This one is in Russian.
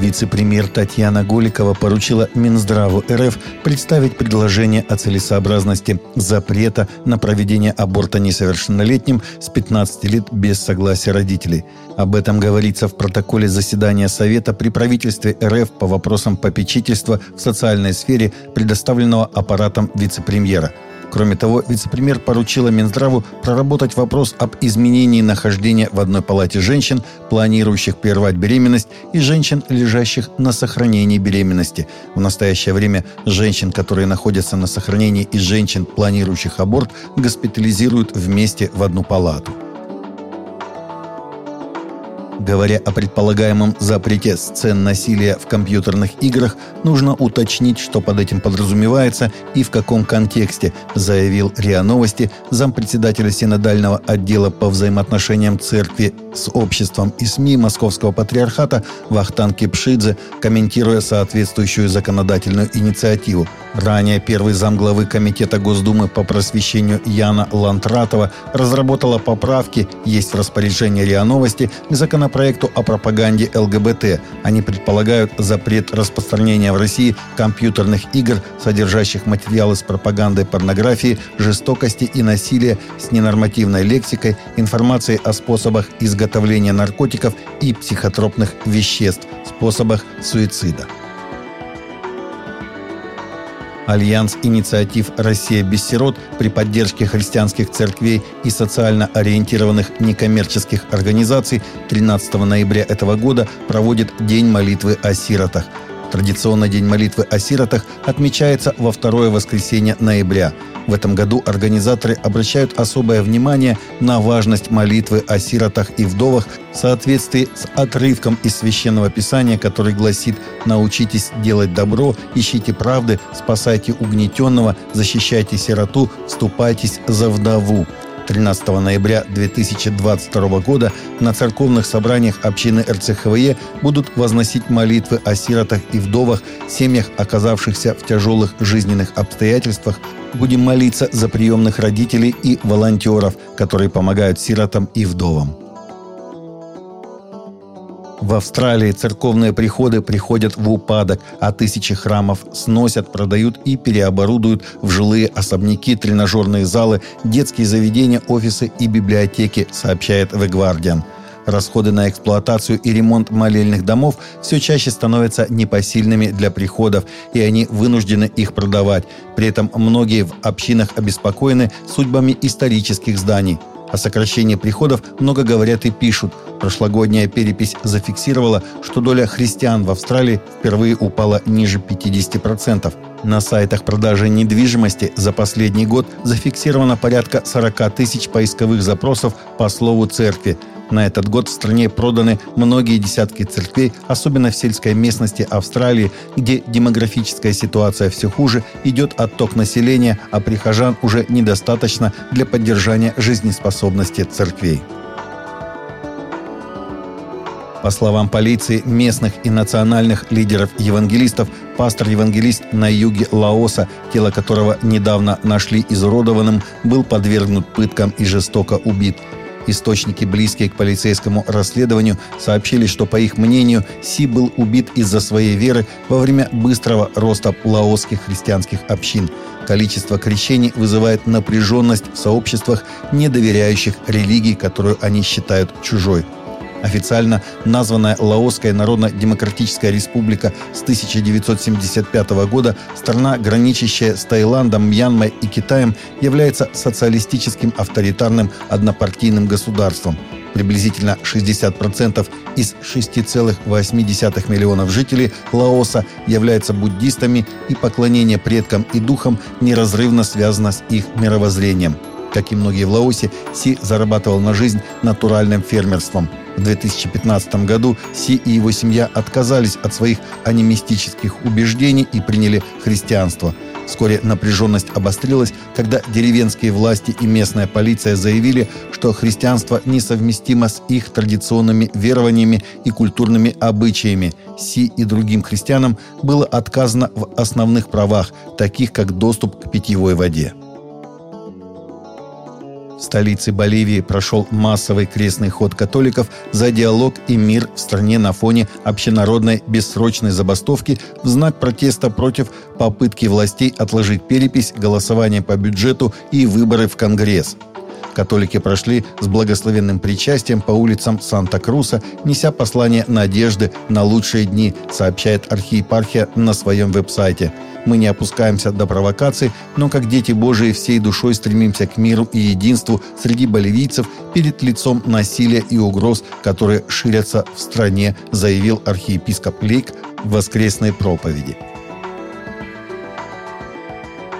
Вице-премьер Татьяна Голикова поручила Минздраву РФ представить предложение о целесообразности запрета на проведение аборта несовершеннолетним с 15 лет без согласия родителей. Об этом говорится в протоколе заседания Совета при правительстве РФ по вопросам попечительства в социальной сфере, предоставленного аппаратом вице-премьера – Кроме того, вице-премьер поручила Минздраву проработать вопрос об изменении нахождения в одной палате женщин, планирующих прервать беременность, и женщин, лежащих на сохранении беременности. В настоящее время женщин, которые находятся на сохранении, и женщин, планирующих аборт, госпитализируют вместе в одну палату. Говоря о предполагаемом запрете сцен насилия в компьютерных играх, нужно уточнить, что под этим подразумевается и в каком контексте, заявил РИА Новости зампредседателя Синодального отдела по взаимоотношениям церкви с обществом и СМИ Московского патриархата Вахтан Кипшидзе, комментируя соответствующую законодательную инициативу. Ранее первый замглавы Комитета Госдумы по просвещению Яна Лантратова разработала поправки, есть в распоряжении РИА Новости, к законопроекту законопроекту о пропаганде ЛГБТ. Они предполагают запрет распространения в России компьютерных игр, содержащих материалы с пропагандой порнографии, жестокости и насилия с ненормативной лексикой, информацией о способах изготовления наркотиков и психотропных веществ, способах суицида. Альянс инициатив «Россия без сирот» при поддержке христианских церквей и социально ориентированных некоммерческих организаций 13 ноября этого года проводит День молитвы о сиротах – Традиционно День молитвы о сиротах отмечается во второе воскресенье ноября. В этом году организаторы обращают особое внимание на важность молитвы о сиротах и вдовах в соответствии с отрывком из Священного Писания, который гласит «Научитесь делать добро, ищите правды, спасайте угнетенного, защищайте сироту, вступайтесь за вдову». 13 ноября 2022 года на церковных собраниях общины РЦХВЕ будут возносить молитвы о сиротах и вдовах, семьях, оказавшихся в тяжелых жизненных обстоятельствах. Будем молиться за приемных родителей и волонтеров, которые помогают сиротам и вдовам. В Австралии церковные приходы приходят в упадок, а тысячи храмов сносят, продают и переоборудуют в жилые особняки, тренажерные залы, детские заведения, офисы и библиотеки, сообщает The Guardian. Расходы на эксплуатацию и ремонт молельных домов все чаще становятся непосильными для приходов, и они вынуждены их продавать. При этом многие в общинах обеспокоены судьбами исторических зданий. О сокращении приходов много говорят и пишут. Прошлогодняя перепись зафиксировала, что доля христиан в Австралии впервые упала ниже 50%. На сайтах продажи недвижимости за последний год зафиксировано порядка 40 тысяч поисковых запросов по слову «церкви». На этот год в стране проданы многие десятки церквей, особенно в сельской местности Австралии, где демографическая ситуация все хуже, идет отток населения, а прихожан уже недостаточно для поддержания жизнеспособности церквей. По словам полиции, местных и национальных лидеров-евангелистов, пастор-евангелист на юге Лаоса, тело которого недавно нашли изуродованным, был подвергнут пыткам и жестоко убит. Источники, близкие к полицейскому расследованию, сообщили, что, по их мнению, Си был убит из-за своей веры во время быстрого роста лаосских христианских общин. Количество крещений вызывает напряженность в сообществах, не доверяющих религии, которую они считают чужой. Официально названная Лаосская Народно-Демократическая Республика с 1975 года, страна, граничащая с Таиландом, Мьянмой и Китаем, является социалистическим авторитарным однопартийным государством. Приблизительно 60% из 6,8 миллионов жителей Лаоса являются буддистами, и поклонение предкам и духам неразрывно связано с их мировоззрением. Как и многие в Лаосе, Си зарабатывал на жизнь натуральным фермерством – в 2015 году Си и его семья отказались от своих анимистических убеждений и приняли христианство. Вскоре напряженность обострилась, когда деревенские власти и местная полиция заявили, что христианство несовместимо с их традиционными верованиями и культурными обычаями. Си и другим христианам было отказано в основных правах, таких как доступ к питьевой воде. Столице Боливии прошел массовый крестный ход католиков за диалог и мир в стране на фоне общенародной бессрочной забастовки в знак протеста против попытки властей отложить перепись, голосование по бюджету и выборы в Конгресс. Католики прошли с благословенным причастием по улицам Санта-Круса, неся послание надежды на лучшие дни, сообщает архиепархия на своем веб-сайте – мы не опускаемся до провокаций, но как дети Божии всей душой стремимся к миру и единству среди боливийцев перед лицом насилия и угроз, которые ширятся в стране, заявил архиепископ Лейк в воскресной проповеди.